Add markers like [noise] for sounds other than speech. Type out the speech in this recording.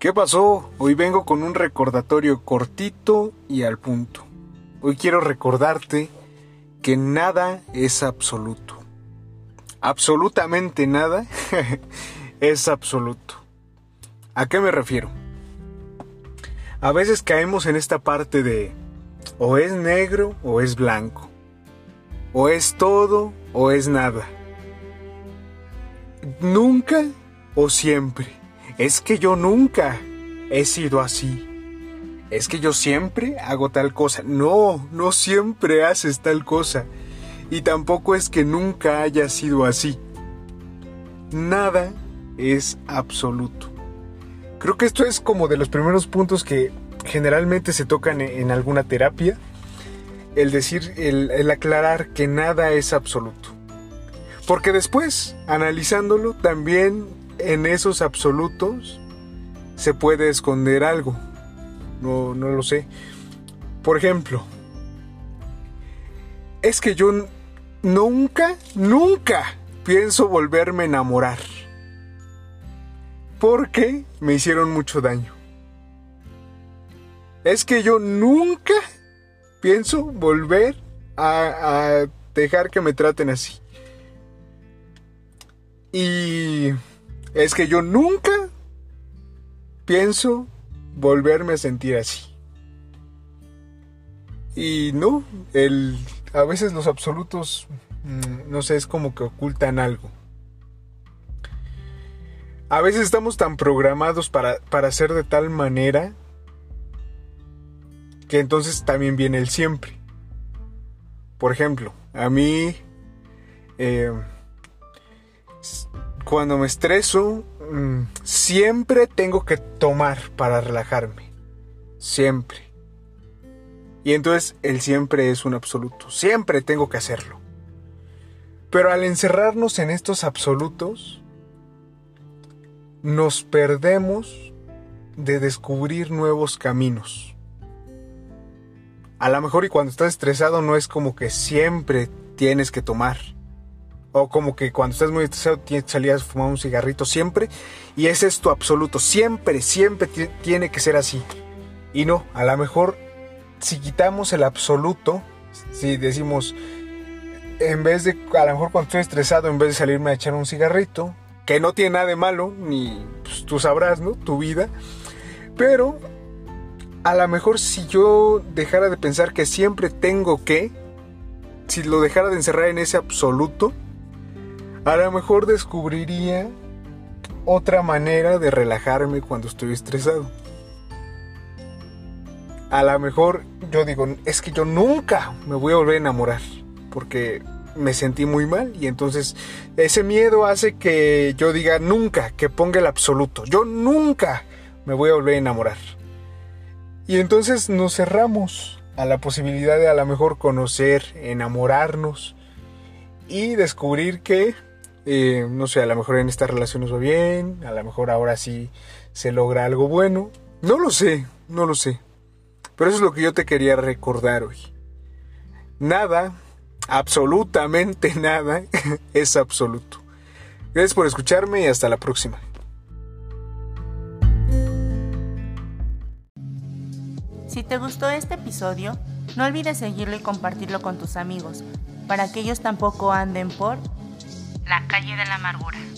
¿Qué pasó? Hoy vengo con un recordatorio cortito y al punto. Hoy quiero recordarte que nada es absoluto. Absolutamente nada [laughs] es absoluto. ¿A qué me refiero? A veces caemos en esta parte de o es negro o es blanco. O es todo o es nada. Nunca o siempre. Es que yo nunca he sido así. Es que yo siempre hago tal cosa. No, no siempre haces tal cosa. Y tampoco es que nunca haya sido así. Nada es absoluto. Creo que esto es como de los primeros puntos que generalmente se tocan en alguna terapia. El decir, el, el aclarar que nada es absoluto. Porque después, analizándolo, también en esos absolutos se puede esconder algo. No, no lo sé. Por ejemplo, es que yo nunca, nunca pienso volverme a enamorar. Porque me hicieron mucho daño. Es que yo nunca pienso volver a, a dejar que me traten así. Y es que yo nunca pienso volverme a sentir así. Y no, el, a veces los absolutos, mm, no sé, es como que ocultan algo. A veces estamos tan programados para, para ser de tal manera que entonces también viene el siempre. Por ejemplo, a mí eh, cuando me estreso, mm, siempre tengo que tomar para relajarme. Siempre. Y entonces el siempre es un absoluto. Siempre tengo que hacerlo. Pero al encerrarnos en estos absolutos, nos perdemos de descubrir nuevos caminos. A lo mejor y cuando estás estresado no es como que siempre tienes que tomar o como que cuando estás muy estresado salir a fumar un cigarrito siempre. Y ese es tu absoluto. Siempre, siempre tiene que ser así. Y no, a lo mejor si quitamos el absoluto, si decimos, en vez de, a lo mejor cuando estoy estresado, en vez de salirme a echar un cigarrito, que no tiene nada de malo, ni pues, tú sabrás, ¿no? Tu vida. Pero a lo mejor si yo dejara de pensar que siempre tengo que, si lo dejara de encerrar en ese absoluto, a lo mejor descubriría otra manera de relajarme cuando estoy estresado. A lo mejor yo digo, es que yo nunca me voy a volver a enamorar porque me sentí muy mal y entonces ese miedo hace que yo diga nunca, que ponga el absoluto. Yo nunca me voy a volver a enamorar. Y entonces nos cerramos a la posibilidad de a lo mejor conocer, enamorarnos y descubrir que eh, no sé, a lo mejor en esta relación nos va bien, a lo mejor ahora sí se logra algo bueno. No lo sé, no lo sé. Pero eso es lo que yo te quería recordar hoy. Nada, absolutamente [laughs] nada, [laughs] es absoluto. Gracias por escucharme y hasta la próxima. Si te gustó este episodio, no olvides seguirlo y compartirlo con tus amigos, para que ellos tampoco anden por la calle de la amargura.